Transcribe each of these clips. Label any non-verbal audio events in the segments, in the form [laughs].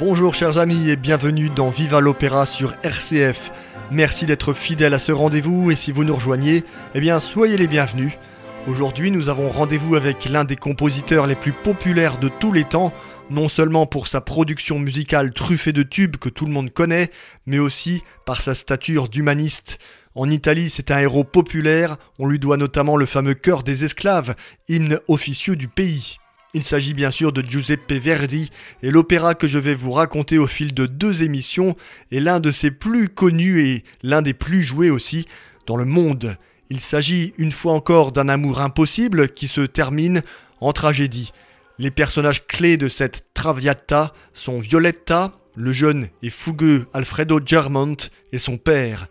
Bonjour chers amis et bienvenue dans Viva l'Opéra sur RCF. Merci d'être fidèles à ce rendez-vous et si vous nous rejoignez, eh bien soyez les bienvenus. Aujourd'hui nous avons rendez-vous avec l'un des compositeurs les plus populaires de tous les temps, non seulement pour sa production musicale truffée de tubes que tout le monde connaît, mais aussi par sa stature d'humaniste. En Italie, c'est un héros populaire, on lui doit notamment le fameux Cœur des esclaves, hymne officieux du pays. Il s'agit bien sûr de Giuseppe Verdi, et l'opéra que je vais vous raconter au fil de deux émissions est l'un de ses plus connus et l'un des plus joués aussi dans le monde. Il s'agit une fois encore d'un amour impossible qui se termine en tragédie. Les personnages clés de cette Traviata sont Violetta, le jeune et fougueux Alfredo Germont et son père.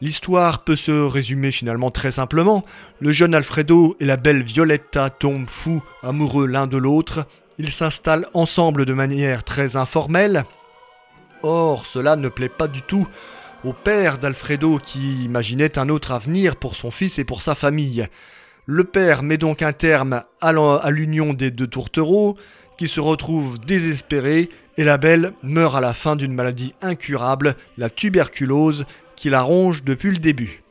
L'histoire peut se résumer finalement très simplement. Le jeune Alfredo et la belle Violetta tombent fous amoureux l'un de l'autre. Ils s'installent ensemble de manière très informelle. Or, cela ne plaît pas du tout au père d'Alfredo qui imaginait un autre avenir pour son fils et pour sa famille. Le père met donc un terme à l'union des deux tourtereaux qui se retrouvent désespérés et la belle meurt à la fin d'une maladie incurable, la tuberculose, qui la ronge depuis le début.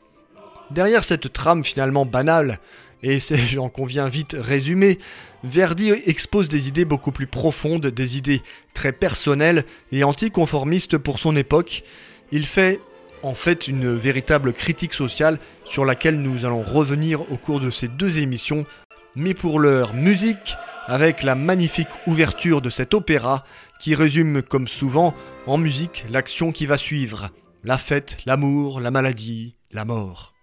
Derrière cette trame finalement banale, et c'est, [laughs] j'en conviens vite, résumé, Verdi expose des idées beaucoup plus profondes, des idées très personnelles et anticonformistes pour son époque. Il fait en fait une véritable critique sociale sur laquelle nous allons revenir au cours de ces deux émissions. Mais pour l'heure, musique, avec la magnifique ouverture de cet opéra qui résume comme souvent en musique l'action qui va suivre la fête, l'amour, la maladie, la mort.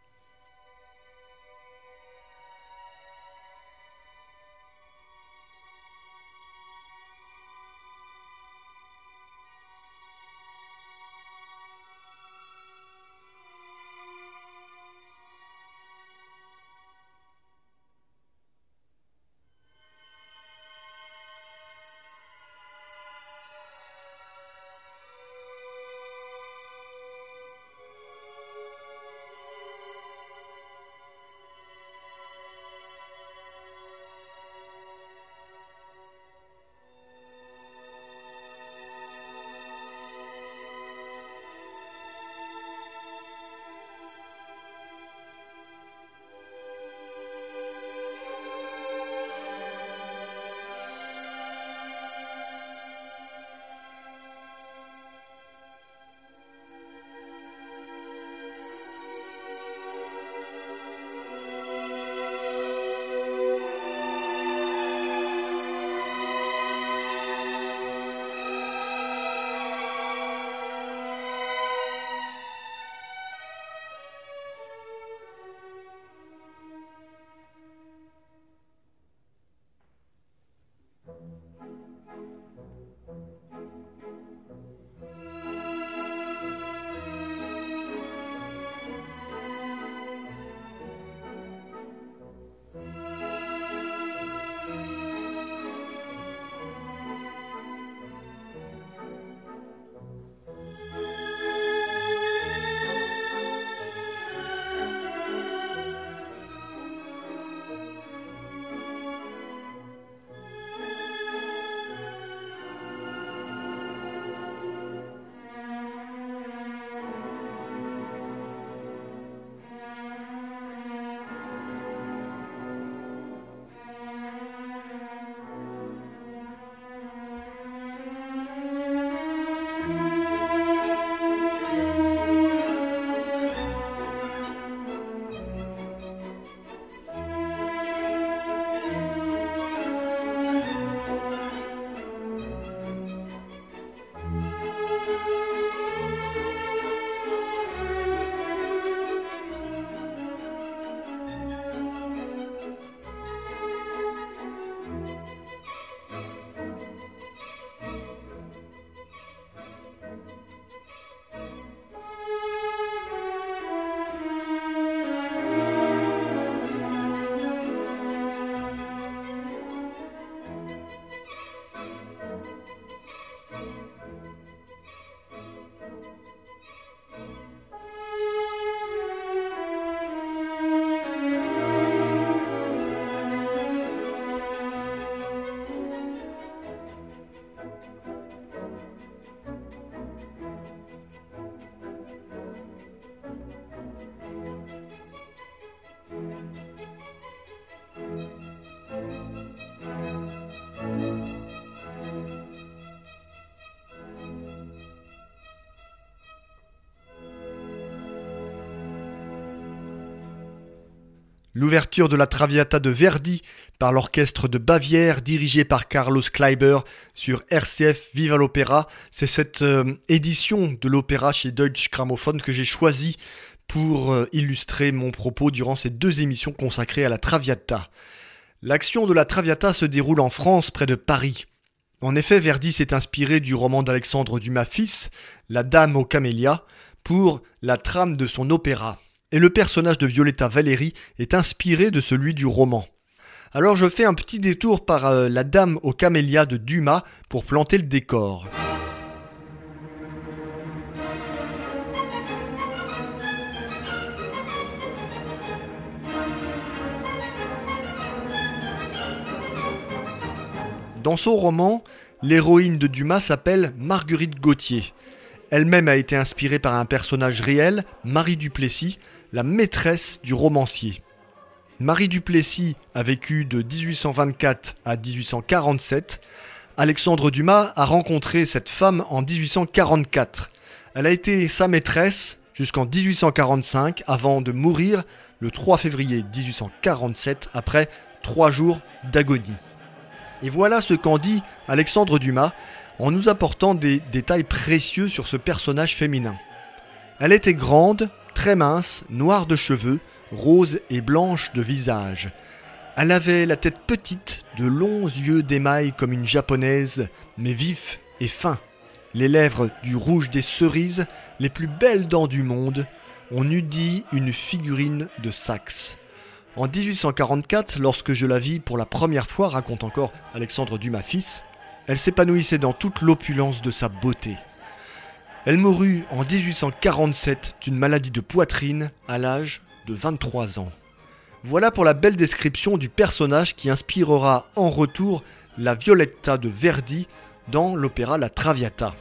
L'ouverture de la Traviata de Verdi par l'orchestre de Bavière dirigé par Carlos Kleiber sur RCF Viva l'Opéra, c'est cette euh, édition de l'opéra chez Deutsche Grammophon que j'ai choisi pour euh, illustrer mon propos durant ces deux émissions consacrées à la Traviata. L'action de la Traviata se déroule en France près de Paris. En effet, Verdi s'est inspiré du roman d'Alexandre Dumas fils, La Dame aux camélias, pour la trame de son opéra et le personnage de Violetta Valéry est inspiré de celui du roman. Alors je fais un petit détour par euh, La Dame aux camélias de Dumas pour planter le décor. Dans son roman, l'héroïne de Dumas s'appelle Marguerite Gauthier. Elle-même a été inspirée par un personnage réel, Marie Duplessis, la maîtresse du romancier. Marie Duplessis a vécu de 1824 à 1847. Alexandre Dumas a rencontré cette femme en 1844. Elle a été sa maîtresse jusqu'en 1845 avant de mourir le 3 février 1847 après trois jours d'agonie. Et voilà ce qu'en dit Alexandre Dumas en nous apportant des détails précieux sur ce personnage féminin. Elle était grande, très mince, noire de cheveux, rose et blanche de visage. Elle avait la tête petite, de longs yeux d'émail comme une japonaise, mais vifs et fins. Les lèvres du rouge des cerises, les plus belles dents du monde. On eût dit une figurine de Saxe. En 1844, lorsque je la vis pour la première fois, raconte encore Alexandre Dumas fils, elle s'épanouissait dans toute l'opulence de sa beauté. Elle mourut en 1847 d'une maladie de poitrine à l'âge de 23 ans. Voilà pour la belle description du personnage qui inspirera en retour la Violetta de Verdi dans l'opéra La Traviata.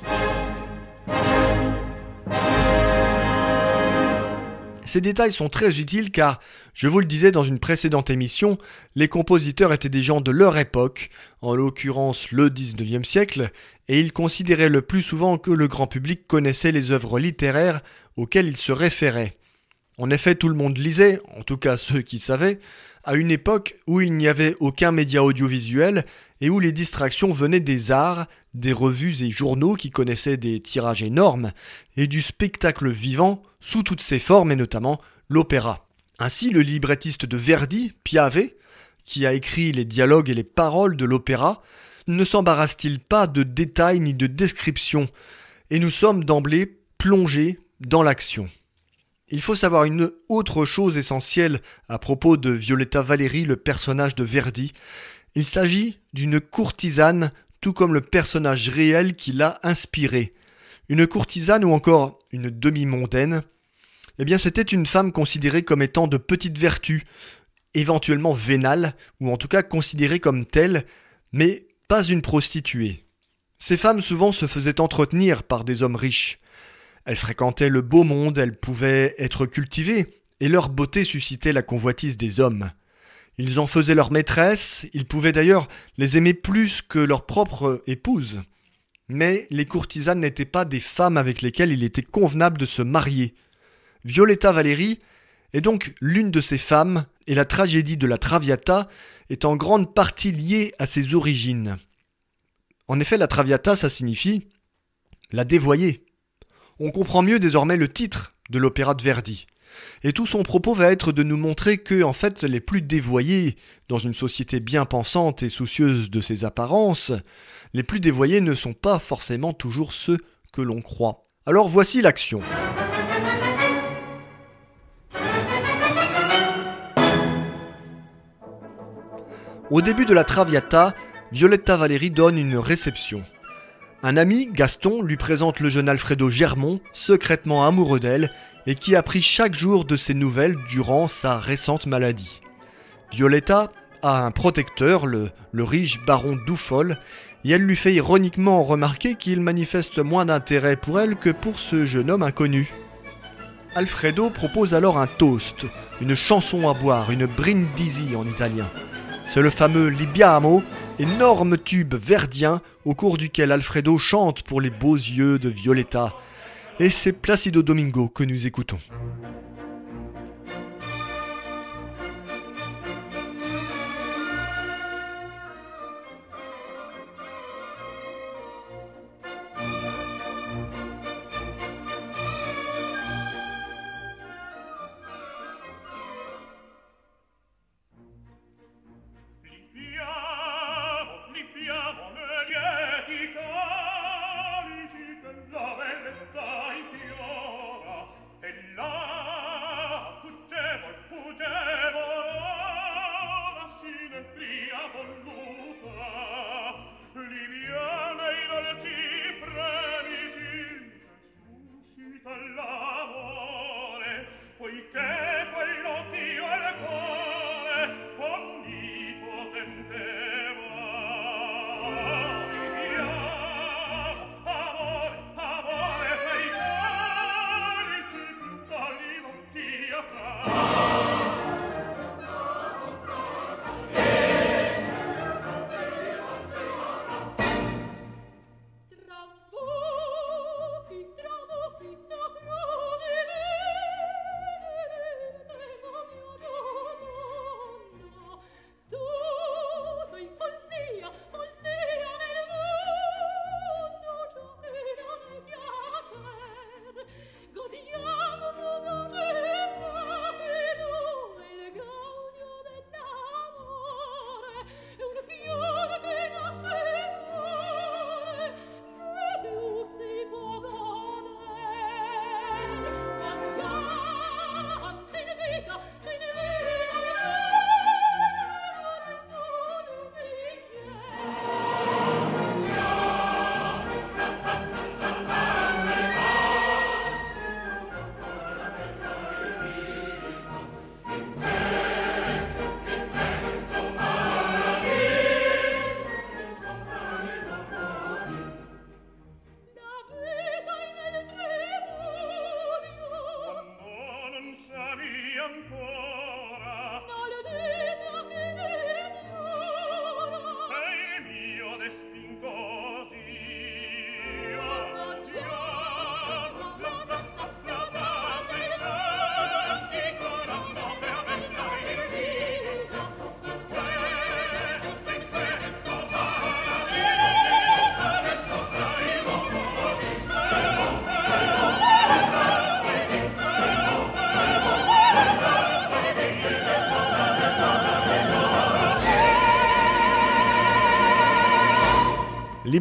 Ces détails sont très utiles car, je vous le disais dans une précédente émission, les compositeurs étaient des gens de leur époque, en l'occurrence le 19e siècle, et ils considéraient le plus souvent que le grand public connaissait les œuvres littéraires auxquelles ils se référaient. En effet, tout le monde lisait, en tout cas ceux qui savaient, à une époque où il n'y avait aucun média audiovisuel et où les distractions venaient des arts, des revues et journaux qui connaissaient des tirages énormes, et du spectacle vivant sous toutes ses formes et notamment l'opéra. Ainsi, le librettiste de Verdi, Piave, qui a écrit les dialogues et les paroles de l'opéra, ne s'embarrasse-t-il pas de détails ni de descriptions, et nous sommes d'emblée plongés dans l'action. Il faut savoir une autre chose essentielle à propos de Violetta Valéry, le personnage de Verdi. Il s'agit d'une courtisane, tout comme le personnage réel qui l'a inspiré. Une courtisane ou encore une demi-mondaine, eh bien c'était une femme considérée comme étant de petite vertu, éventuellement vénale, ou en tout cas considérée comme telle, mais pas une prostituée. Ces femmes souvent se faisaient entretenir par des hommes riches. Elles fréquentaient le beau monde, elles pouvaient être cultivées, et leur beauté suscitait la convoitise des hommes. Ils en faisaient leur maîtresse, ils pouvaient d'ailleurs les aimer plus que leur propre épouse. Mais les courtisanes n'étaient pas des femmes avec lesquelles il était convenable de se marier. Violetta Valéry est donc l'une de ces femmes, et la tragédie de la Traviata est en grande partie liée à ses origines. En effet, la Traviata, ça signifie la dévoyée on comprend mieux désormais le titre de l'opéra de Verdi. Et tout son propos va être de nous montrer que, en fait, les plus dévoyés, dans une société bien pensante et soucieuse de ses apparences, les plus dévoyés ne sont pas forcément toujours ceux que l'on croit. Alors voici l'action. Au début de la Traviata, Violetta Valéry donne une réception. Un ami, Gaston, lui présente le jeune Alfredo Germont, secrètement amoureux d'elle, et qui a pris chaque jour de ses nouvelles durant sa récente maladie. Violetta a un protecteur, le, riche baron Doufol, et elle lui fait ironiquement remarquer qu'il manifeste moins d'intérêt pour elle que pour ce jeune homme inconnu. Alfredo propose alors un toast, une chanson à boire, une brindisi en italien. C'est le fameux Libiamo, énorme tube verdien au cours duquel Alfredo chante pour les beaux yeux de Violetta. Et c'est Placido Domingo que nous écoutons.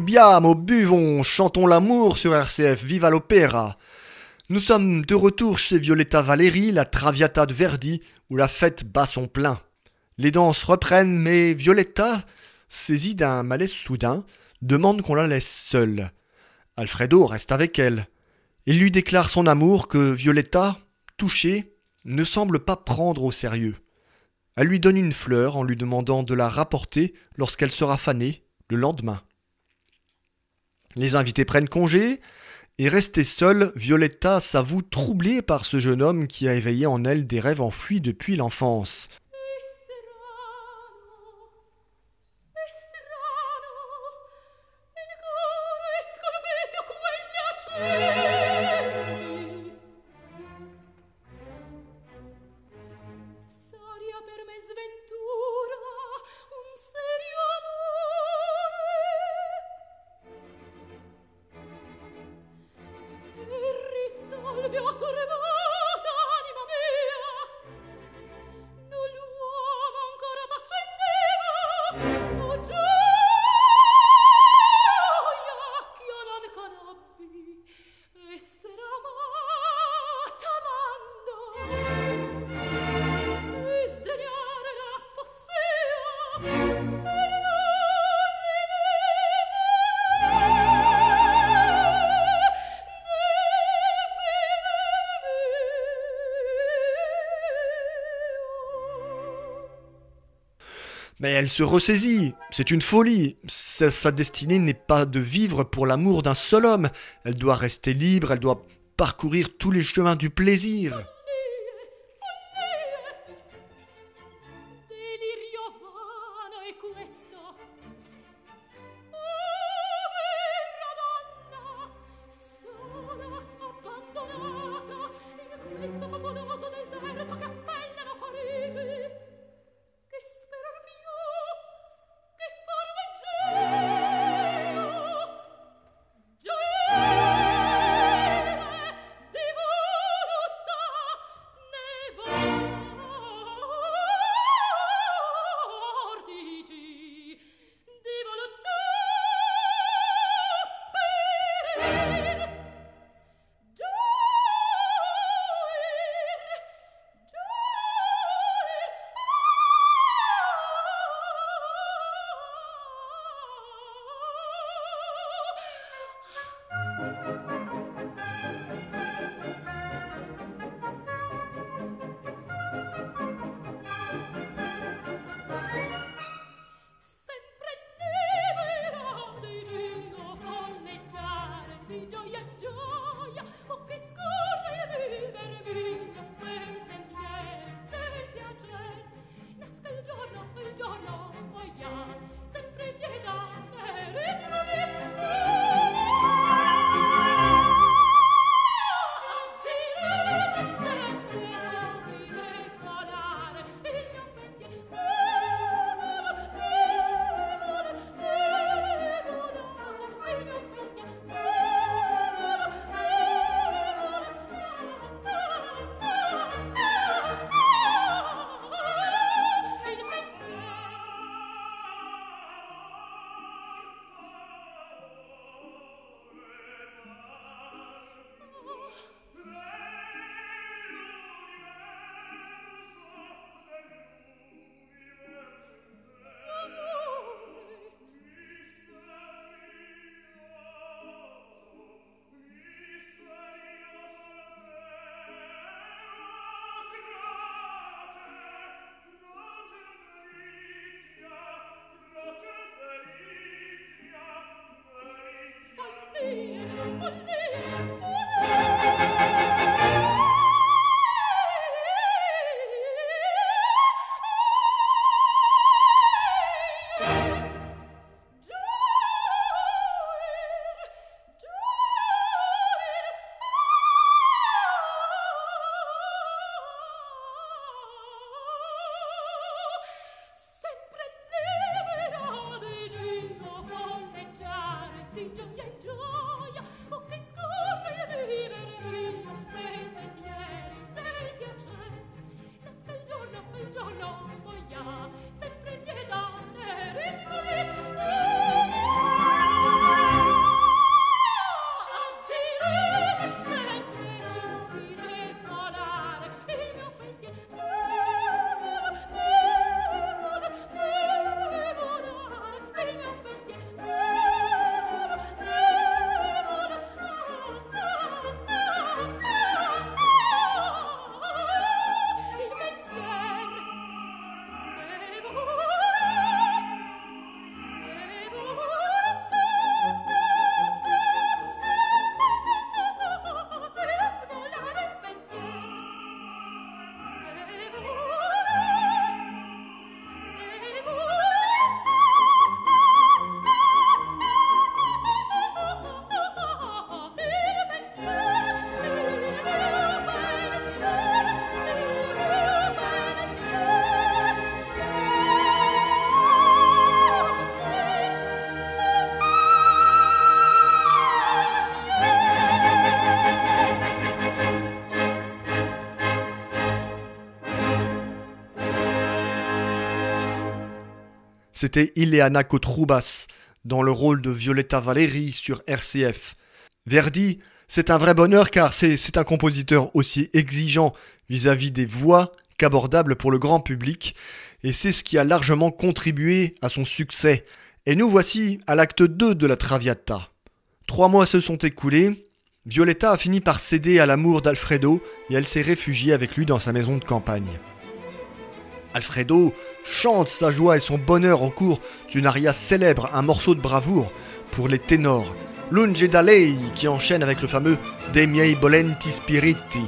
Libiamo, buvons, chantons l'amour sur RCF, viva l'opéra. Nous sommes de retour chez Violetta Valéry, la Traviata de Verdi, où la fête bat son plein. Les danses reprennent, mais Violetta, saisie d'un malaise soudain, demande qu'on la laisse seule. Alfredo reste avec elle. Il lui déclare son amour que Violetta, touchée, ne semble pas prendre au sérieux. Elle lui donne une fleur en lui demandant de la rapporter lorsqu'elle sera fanée le lendemain. Les invités prennent congé, et restée seule, Violetta s'avoue troublée par ce jeune homme qui a éveillé en elle des rêves enfouis depuis l'enfance. Elle se ressaisit, c'est une folie. Sa, destinée n'est pas de vivre pour l'amour d'un seul homme. Elle doit rester libre, elle doit parcourir tous les chemins du plaisir. C'était Ileana Kotroubas dans le rôle de Violetta Valeri sur RCF. Verdi, c'est un vrai bonheur car c'est un compositeur aussi exigeant vis-à-vis des voix qu'abordable pour le grand public, et c'est ce qui a largement contribué à son succès. Et nous voici à l'acte 2 de la Traviata. Trois mois se sont écoulés, Violetta a fini par céder à l'amour d'Alfredo et elle s'est réfugiée avec lui dans sa maison de campagne. Alfredo chante sa joie et son bonheur au cours d'une aria célèbre, un morceau de bravoure pour les ténors. Lunge da lei qui enchaîne avec le fameux De miei bolenti spiriti.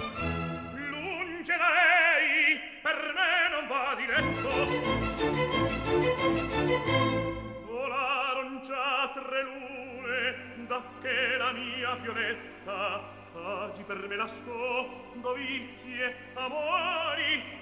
per me amori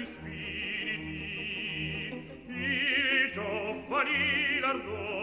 certi spiriti di giovani l'ardore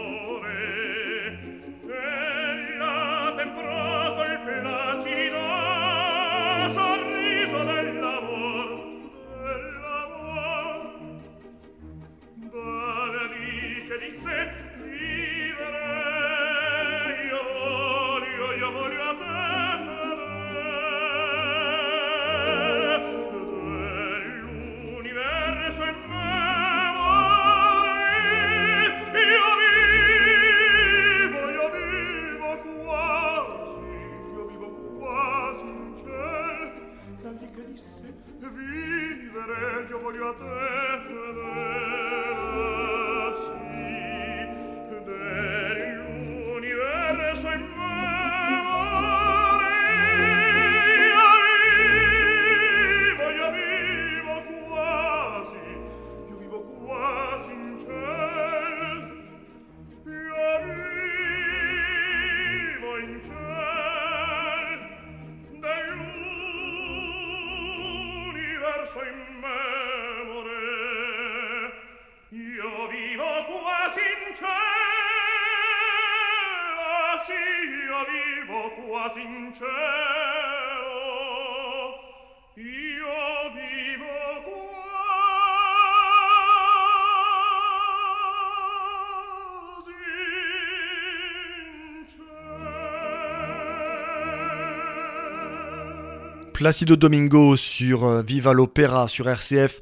Placido Domingo sur euh, Viva l'Opéra sur RCF.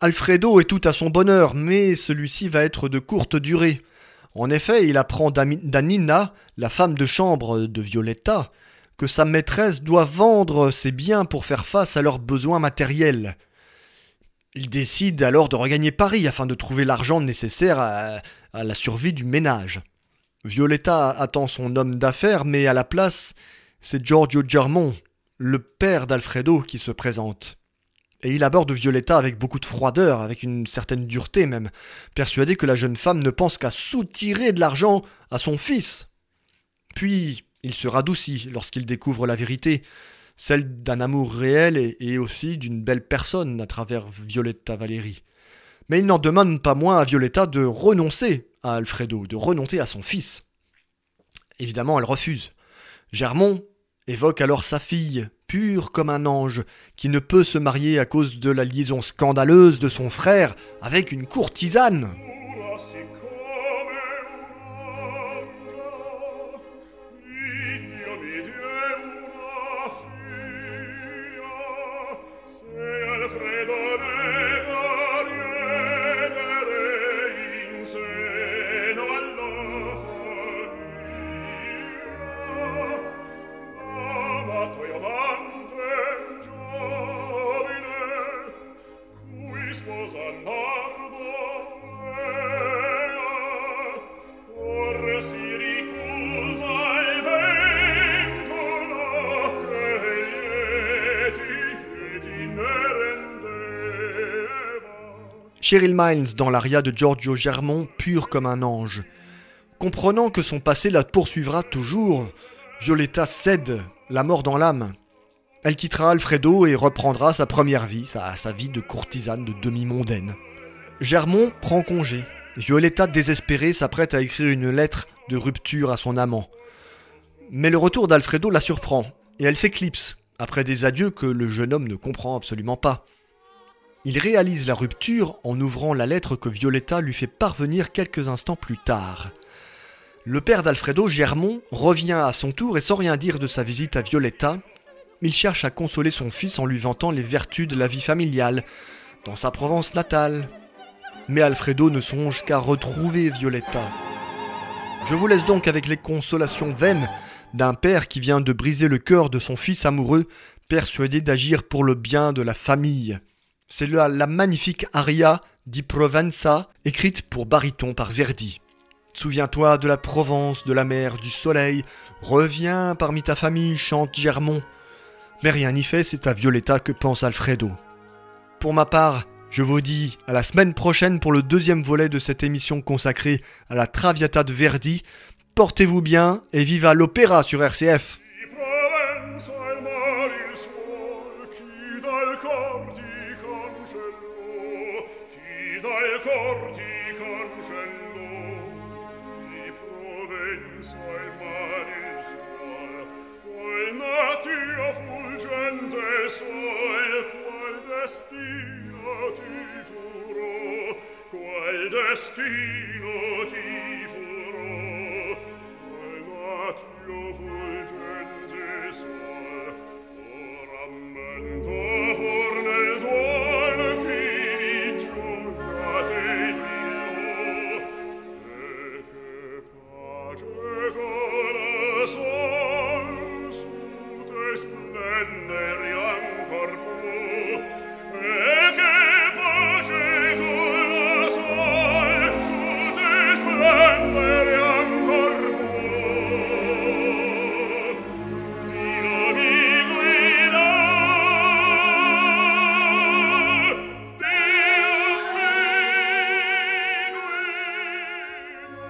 Alfredo est tout à son bonheur, mais celui-ci va être de courte durée. En effet, il apprend d'Anina, la femme de chambre de Violetta, que sa maîtresse doit vendre ses biens pour faire face à leurs besoins matériels. Il décide alors de regagner Paris afin de trouver l'argent nécessaire à, la survie du ménage. Violetta attend son homme d'affaires, mais à la place, c'est Giorgio Germont, le père d'Alfredo qui se présente. Et il aborde Violetta avec beaucoup de froideur, avec une certaine dureté même, persuadé que la jeune femme ne pense qu'à soutirer de l'argent à son fils. Puis il se radoucit lorsqu'il découvre la vérité, celle d'un amour réel et, aussi d'une belle personne à travers Violetta Valérie. Mais il n'en demande pas moins à Violetta de renoncer à Alfredo, de renoncer à son fils. Évidemment, elle refuse. Germont évoque alors sa fille, pure comme un ange, qui ne peut se marier à cause de la liaison scandaleuse de son frère avec une courtisane. Cheryl Miles dans l'aria de Giorgio Germont, pur comme un ange. Comprenant que son passé la poursuivra toujours, Violetta cède, la mort dans l'âme. Elle quittera Alfredo et reprendra sa première vie, sa, sa vie de courtisane de demi-mondaine. Germont prend congé. Violetta, désespérée, s'apprête à écrire une lettre de rupture à son amant. Mais le retour d'Alfredo la surprend, et elle s'éclipse, après des adieux que le jeune homme ne comprend absolument pas. Il réalise la rupture en ouvrant la lettre que Violetta lui fait parvenir quelques instants plus tard. Le père d'Alfredo, Germont, revient à son tour et sans rien dire de sa visite à Violetta, il cherche à consoler son fils en lui vantant les vertus de la vie familiale dans sa Provence natale. Mais Alfredo ne songe qu'à retrouver Violetta. Je vous laisse donc avec les consolations vaines d'un père qui vient de briser le cœur de son fils amoureux, persuadé d'agir pour le bien de la famille. C'est la, magnifique aria di Provenza, écrite pour baryton par Verdi. Souviens-toi de la Provence, de la mer, du soleil. Reviens parmi ta famille, chante Germont. Mais rien n'y fait, c'est à Violetta que pense Alfredo. Pour ma part, je vous dis à la semaine prochaine pour le deuxième volet de cette émission consacrée à la Traviata de Verdi. Portez-vous bien et viva l'opéra sur RCF. cor ti concendo di provenza il mare il sol o natio fulgente sol qual destino ti furo qual destino ti furo qual natio fulgente sol.